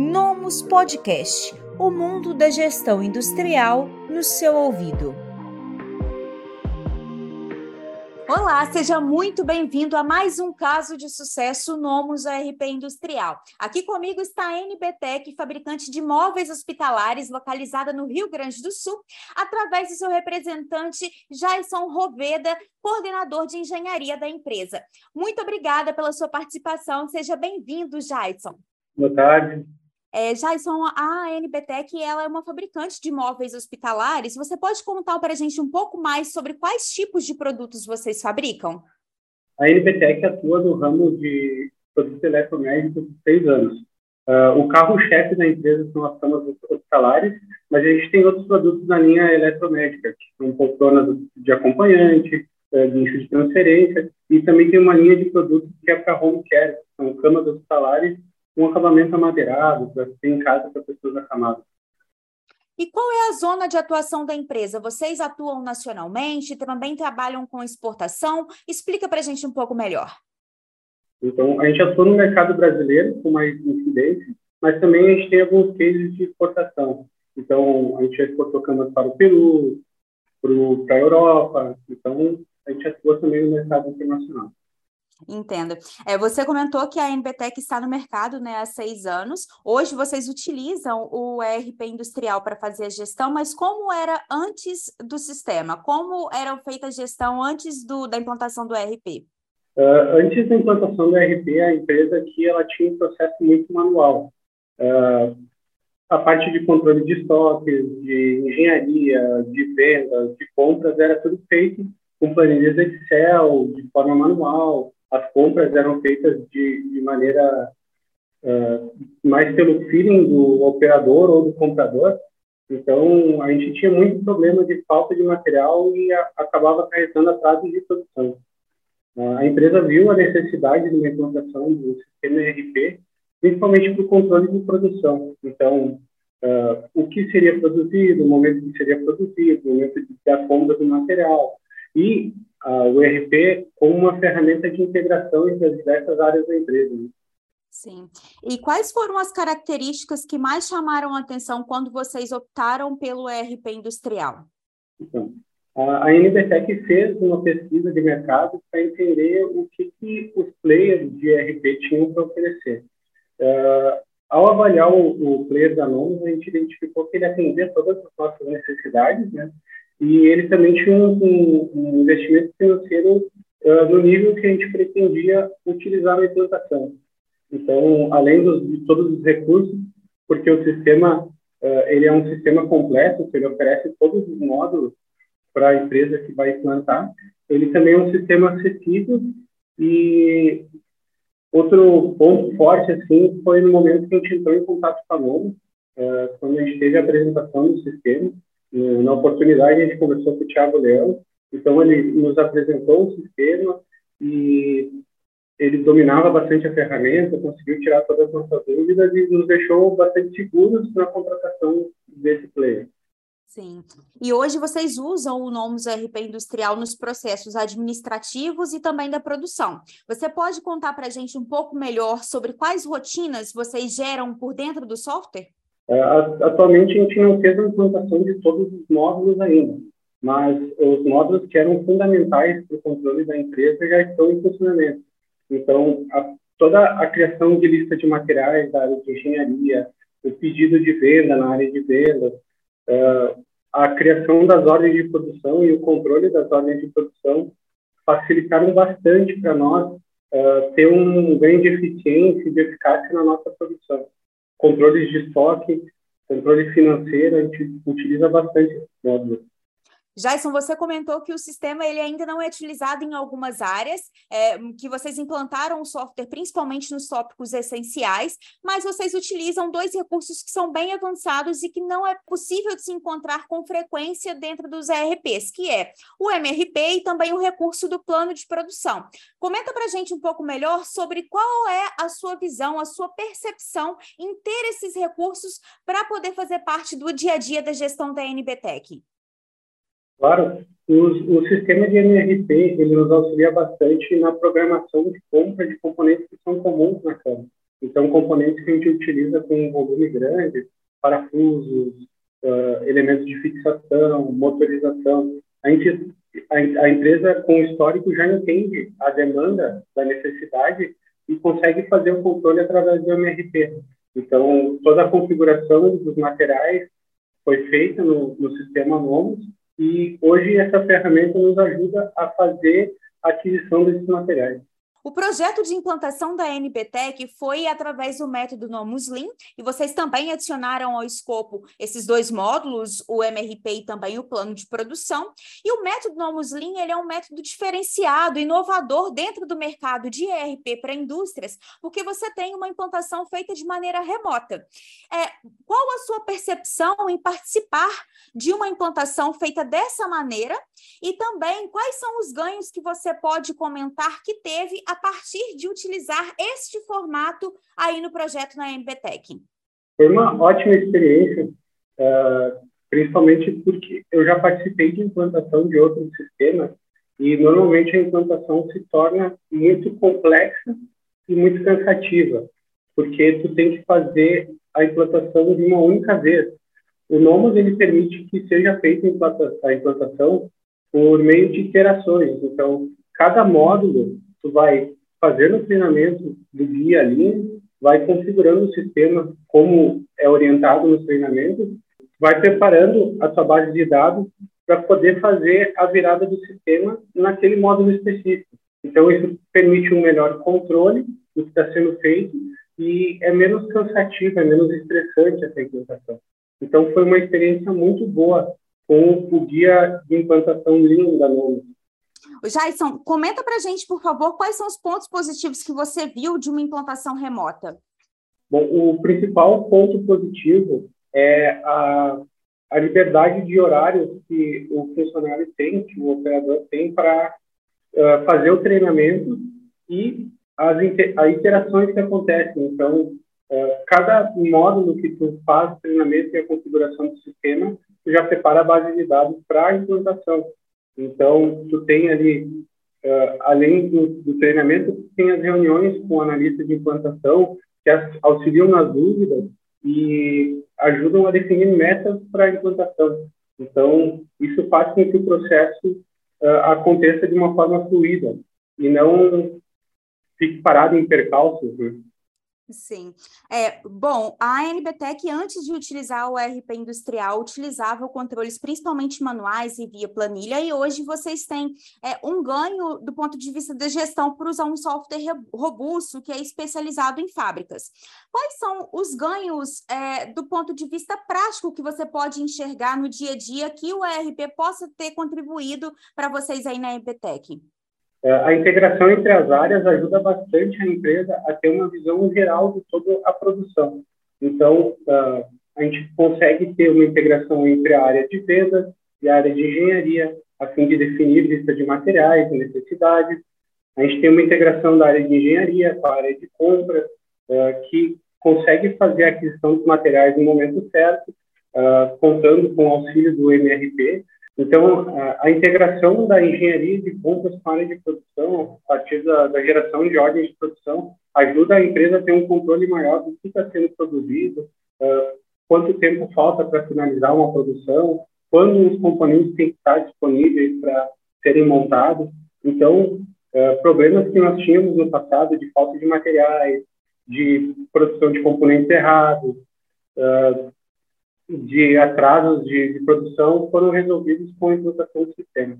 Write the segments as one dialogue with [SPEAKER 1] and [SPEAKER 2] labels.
[SPEAKER 1] Nomus Podcast o mundo da gestão industrial no seu ouvido. Olá, seja muito bem-vindo a mais um caso de sucesso Nomus ARP Industrial. Aqui comigo está a NBTEC, fabricante de móveis hospitalares, localizada no Rio Grande do Sul, através de seu representante Jason Roveda, coordenador de engenharia da empresa. Muito obrigada pela sua participação, seja bem-vindo, Jason.
[SPEAKER 2] Boa tarde.
[SPEAKER 1] É, Jason, a NBTEC ela é uma fabricante de móveis hospitalares. Você pode contar para a gente um pouco mais sobre quais tipos de produtos vocês fabricam?
[SPEAKER 2] A NBTEC atua no ramo de produtos eletromédicos há seis anos. Uh, o carro-chefe da empresa são as camas hospitalares, mas a gente tem outros produtos na linha eletromédica, que são poltronas de acompanhante, uh, guincho de transferência, e também tem uma linha de produtos que é para home care, são camas hospitalares um acabamento amadeirado, para ter em casa para pessoas acamadas.
[SPEAKER 1] E qual é a zona de atuação da empresa? Vocês atuam nacionalmente, também trabalham com exportação? Explica para a gente um pouco melhor.
[SPEAKER 2] Então, a gente atua no mercado brasileiro com mais incidência, mas também a gente tem alguns cases de exportação. Então, a gente já exportou camas para o Peru, para a Europa, então a gente atua também no mercado internacional.
[SPEAKER 1] Entendo. É, você comentou que a NBTEC está no mercado né, há seis anos. Hoje vocês utilizam o ERP industrial para fazer a gestão, mas como era antes do sistema? Como era feita a gestão antes do, da implantação do ERP?
[SPEAKER 2] Uh, ah, antes da implantação do ERP, a empresa aqui ela tinha um processo muito manual. Uh, a parte de controle de estoques, de engenharia, de vendas, de compras, era tudo feito com planilhas Excel, de forma manual as compras eram feitas de, de maneira uh, mais pelo feeling do operador ou do comprador. Então, a gente tinha muito problema de falta de material e a, acabava acarretando atrasos de produção. Uh, a empresa viu a necessidade de uma implantação do sistema ERP, principalmente para o controle de produção. Então, uh, o que seria produzido, o momento que seria produzido, o momento da compra do material. E uh, o ERP como uma ferramenta de integração entre as diversas áreas da empresa. Né?
[SPEAKER 1] Sim. E quais foram as características que mais chamaram a atenção quando vocês optaram pelo ERP industrial?
[SPEAKER 2] Então, a NBTEC fez uma pesquisa de mercado para entender o que, que os players de ERP tinham para oferecer. Uh, ao avaliar o, o player da Nomus, a gente identificou que ele atendia todas as nossas necessidades, né? E ele também tinha um, um investimento financeiro uh, no nível que a gente pretendia utilizar na implantação. Então, além dos, de todos os recursos, porque o sistema uh, ele é um sistema completo, ele oferece todos os módulos para a empresa que vai implantar. Ele também é um sistema acessível e outro ponto forte assim foi no momento que a gente entrou em contato com a Novo, uh, quando a gente teve a apresentação do sistema na oportunidade, a gente conversou com o Thiago Leão, então ele nos apresentou o sistema e ele dominava bastante a ferramenta, conseguiu tirar todas as nossas dúvidas e nos deixou bastante seguros na contratação desse player.
[SPEAKER 1] Sim. E hoje vocês usam o Nomus RP Industrial nos processos administrativos e também da produção. Você pode contar para a gente um pouco melhor sobre quais rotinas vocês geram por dentro do software?
[SPEAKER 2] É, atualmente, a gente não fez a implantação de todos os módulos ainda, mas os módulos que eram fundamentais para o controle da empresa já estão em funcionamento. Então, a, toda a criação de lista de materiais da área de engenharia, o pedido de venda na área de venda, uh, a criação das ordens de produção e o controle das ordens de produção facilitaram bastante para nós uh, ter um ganho de eficiência e de eficácia na nossa produção controles de estoque, controle financeiro, a gente utiliza bastante esse.
[SPEAKER 1] Jason, você comentou que o sistema ele ainda não é utilizado em algumas áreas, é, que vocês implantaram o software principalmente nos tópicos essenciais, mas vocês utilizam dois recursos que são bem avançados e que não é possível de se encontrar com frequência dentro dos ERPs, que é o MRP e também o recurso do plano de produção. Comenta para a gente um pouco melhor sobre qual é a sua visão, a sua percepção em ter esses recursos para poder fazer parte do dia a dia da gestão da NBTEC.
[SPEAKER 2] Claro, os, o sistema de MRP ele nos auxilia bastante na programação de compra de componentes que são comuns na câmera. Então, componentes que a gente utiliza com um volume grande, parafusos, uh, elementos de fixação, motorização. A, gente, a, a empresa com histórico já entende a demanda da necessidade e consegue fazer o controle através do MRP. Então, toda a configuração dos materiais foi feita no, no sistema Nomos e hoje essa ferramenta nos ajuda a fazer a aquisição desses materiais.
[SPEAKER 1] O projeto de implantação da NBTEC foi através do método NomusLean, e vocês também adicionaram ao escopo esses dois módulos, o MRP e também o plano de produção. E o método NomusLean ele é um método diferenciado, inovador dentro do mercado de ERP para indústrias, porque você tem uma implantação feita de maneira remota. É, qual a sua percepção em participar de uma implantação feita dessa maneira? E também quais são os ganhos que você pode comentar que teve a partir de utilizar este formato aí no projeto na MBTEC?
[SPEAKER 2] Foi uma ótima experiência, uh, principalmente porque eu já participei de implantação de outros sistemas e normalmente a implantação se torna muito complexa e muito cansativa, porque tu tem que fazer a implantação de uma única vez. O Nomos ele permite que seja feita a implantação por meio de iterações. Então, cada módulo tu vai fazendo o treinamento do guia ali, vai configurando o sistema como é orientado nos treinamentos, vai preparando a sua base de dados para poder fazer a virada do sistema naquele módulo específico. Então, isso permite um melhor controle do que está sendo feito e é menos cansativo, é menos estressante essa implantação. Então, foi uma experiência muito boa com o guia de implantação Lean da NOMA.
[SPEAKER 1] Jason, comenta para a gente, por favor, quais são os pontos positivos que você viu de uma implantação remota?
[SPEAKER 2] Bom, o principal ponto positivo é a, a liberdade de horários que o funcionário tem, que o operador tem para uh, fazer o treinamento e as, as interações que acontecem. Então, uh, cada módulo que tu faz treinamento e a configuração do sistema, tu já prepara a base de dados para a implantação. Então, tu tem ali, uh, além do, do, treinamento, tem as reuniões com analistas de implantação que auxiliam nas dúvidas e ajudam a definir metas para a implantação. Então, isso faz com que o processo uh, aconteça de uma forma fluida e não fique parado em percalços. Né?
[SPEAKER 1] Sim. É, bom, a NBTEC, antes de utilizar o RP industrial, utilizava controles principalmente manuais e via planilha, e hoje vocês têm é, um ganho do ponto de vista da gestão por usar um software robusto que é especializado em fábricas. Quais são os ganhos é, do ponto de vista prático que você pode enxergar no dia a dia que o ERP possa ter contribuído para vocês aí na NBTEC?
[SPEAKER 2] É, a integração entre as áreas ajuda bastante a empresa a ter uma visão geral de toda a produção. Então, uh, a gente consegue ter uma integração entre a área de vendas e a área de engenharia, a fim de definir lista de materiais e necessidades. A gente tem uma integração da área de engenharia com a área de compra, uh, que consegue fazer a aquisição dos materiais no momento certo, contando com o auxílio do MRP, então, a, a, integração da engenharia de compras com a área de produção, a partir da, da, geração de ordens de produção, ajuda a empresa a ter um controle maior do que está sendo produzido, uh, quanto tempo falta para finalizar uma produção, quando os componentes têm que estar disponíveis para serem montados. Então, uh, problemas que nós tínhamos no passado de falta de materiais, de produção de componentes errados, uh, de atrasos de, de, produção foram resolvidos com a implantação do sistema.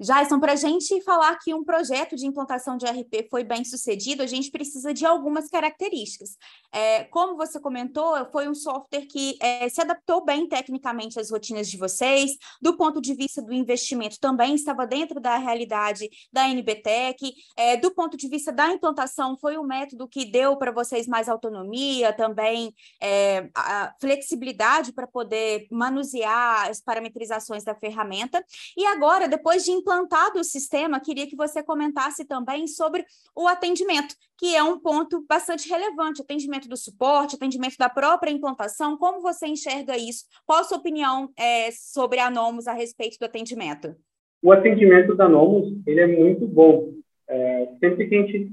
[SPEAKER 1] Jason, para a gente falar que um projeto de implantação de RP foi bem sucedido, a gente precisa de algumas características. É, como você comentou, foi um software que é, se adaptou bem tecnicamente às rotinas de vocês, do ponto de vista do investimento também estava dentro da realidade da NBTEC, é, do ponto de vista da implantação, foi um método que deu para vocês mais autonomia, também é, flexibilidade para poder manusear as parametrizações da ferramenta. E agora, depois de implantado o sistema, queria que você comentasse também sobre o atendimento, que é um ponto bastante relevante, atendimento do suporte, atendimento da própria implantação, como você enxerga isso? Qual a sua opinião é, sobre a Nomus a respeito do atendimento?
[SPEAKER 2] O atendimento da Nomus, ele é muito bom. É, sempre que a gente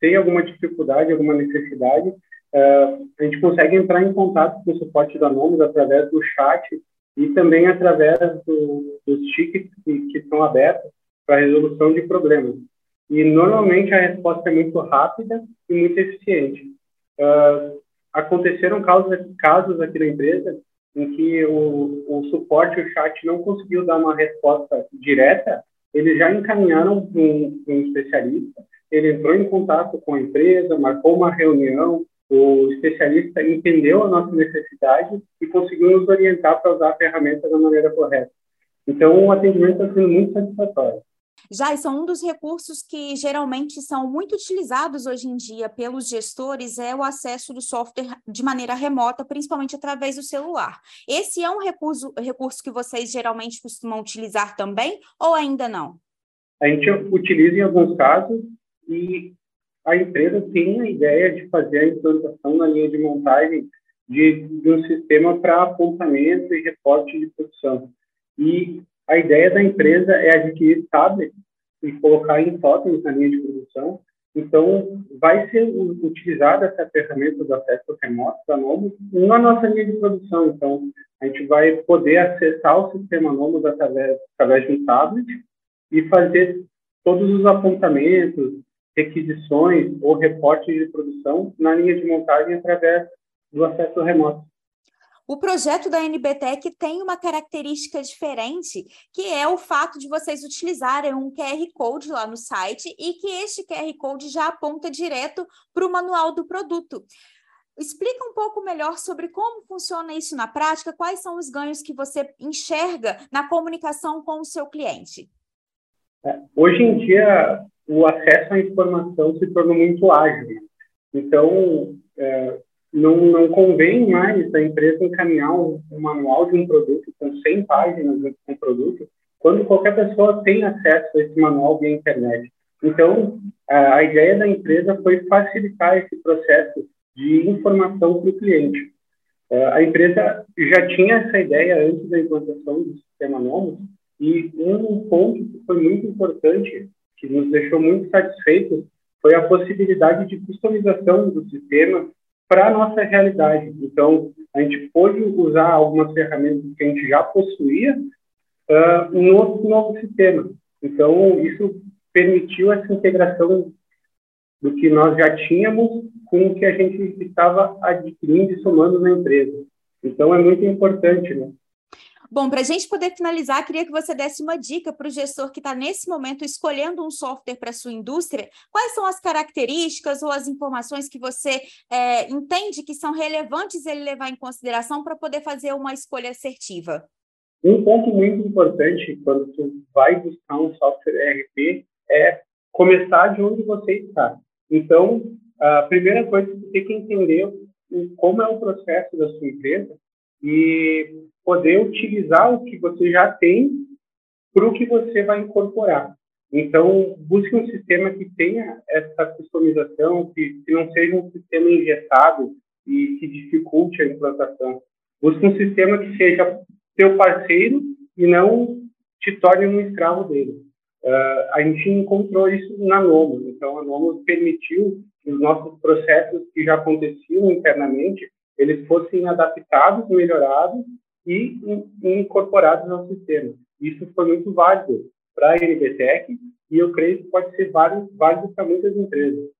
[SPEAKER 2] tem alguma dificuldade, alguma necessidade, uh, a gente consegue entrar em contato com o suporte da Nomos através do chat e também através do, dos tickets que, que estão abertos para resolução de problemas. E normalmente a resposta é muito rápida e muito eficiente. Uh, aconteceram casos, casos aqui na empresa em que o, o suporte, o chat, não conseguiu dar uma resposta direta, eles já encaminharam para um, um, especialista, ele entrou em contato com a empresa, marcou uma reunião, o especialista entendeu a nossa necessidade e conseguiu nos orientar para usar a ferramenta da maneira correta. Então, o atendimento está sendo muito satisfatório.
[SPEAKER 1] Já são um dos recursos que geralmente são muito utilizados hoje em dia pelos gestores é o acesso do software de maneira remota, principalmente através do celular. Esse é um recurso, recurso que vocês geralmente costumam utilizar também ou ainda não?
[SPEAKER 2] A gente utiliza em alguns casos e a empresa tem a ideia de fazer a implantação na linha de montagem de, de um sistema para apontamento e reporte de produção. E a ideia da empresa é adquirir tablets e colocar em totens na linha de produção. Então, vai ser utilizada essa ferramenta do acesso remoto da Nomos na nossa linha de produção. Então, a gente vai poder acessar o sistema Nomos através, através de um tablet e fazer todos os apontamentos, requisições ou reportes de produção na linha de montagem através do acesso remoto.
[SPEAKER 1] O projeto da NBTEC tem uma característica diferente, que é o fato de vocês utilizarem um QR Code lá no site e que este QR Code já aponta direto para o manual do produto. Explica um pouco melhor sobre como funciona isso na prática, quais são os ganhos que você enxerga na comunicação com o seu cliente.
[SPEAKER 2] É, hoje em dia, o acesso à informação se tornou muito ágil. Então, é, não, não convém mais a empresa encaminhar um, um, manual de um produto com 100 páginas de um produto, quando qualquer pessoa tem acesso a esse manual via internet. Então, a, a ideia da empresa foi facilitar esse processo de informação para o cliente. Uh, a empresa já tinha essa ideia antes da implantação do sistema Nomos, e um ponto que foi muito importante, que nos deixou muito satisfeitos, foi a possibilidade de customização do sistema para a nossa realidade. Então, a gente pôde usar algumas ferramentas que a gente já possuía uh, no novo sistema. Então, isso permitiu essa integração do que nós já tínhamos com o que a gente estava adquirindo e somando na empresa. Então, é muito importante, né?
[SPEAKER 1] Bom, para a gente poder finalizar, queria que você desse uma dica para o gestor que está nesse momento escolhendo um software para sua indústria. Quais são as características ou as informações que você é, entende que são relevantes ele levar em consideração para poder fazer uma escolha assertiva?
[SPEAKER 2] Um ponto muito importante quando tu vai buscar um software ERP é começar de onde você está. Então, a primeira coisa que você tem que entender como é o processo da sua empresa e poder utilizar o que você já tem para o que você vai incorporar. Então, busque um sistema que tenha essa customização, que, que não seja um sistema engessado e que dificulte a implantação. Busque um sistema que seja seu parceiro e não te torne um escravo dele. Uh, a gente encontrou isso na Nomos. Então, a Nomos permitiu que os nossos processos que já aconteciam internamente, eles fossem adaptados, melhorados e incorporados ao sistema. Isso foi muito válido para a NBTEC e eu creio que pode ser válido, válido para muitas empresas.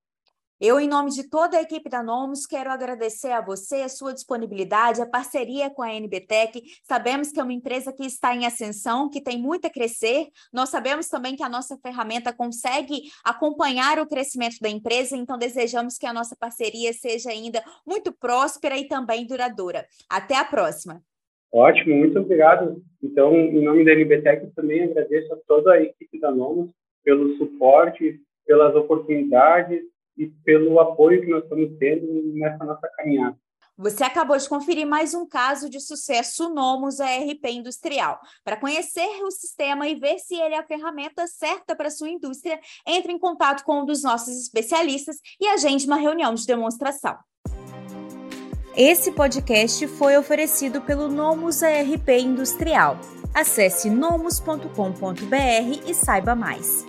[SPEAKER 1] Eu, em nome de toda a equipe da Nomos, quero agradecer a você, a sua disponibilidade, a parceria com a NBTEC. Sabemos que é uma empresa que está em ascensão, que tem muito a crescer. Nós sabemos também que a nossa ferramenta consegue acompanhar o crescimento da empresa, então desejamos que a nossa parceria seja ainda muito próspera e também duradoura. Até a próxima!
[SPEAKER 2] Ótimo, muito obrigado. Então, em nome da NBTEC, também agradeço a toda a equipe da Nomos pelo suporte, pelas oportunidades e pelo apoio que nós estamos tendo nessa nossa caminhada.
[SPEAKER 1] Você acabou de conferir mais um caso de sucesso Nomos ARP Industrial. Para conhecer o sistema e ver se ele é a ferramenta certa para sua indústria, entre em contato com um dos nossos especialistas e agende uma reunião de demonstração. Esse podcast foi oferecido pelo Nomus ARP Industrial. Acesse nomus.com.br e saiba mais.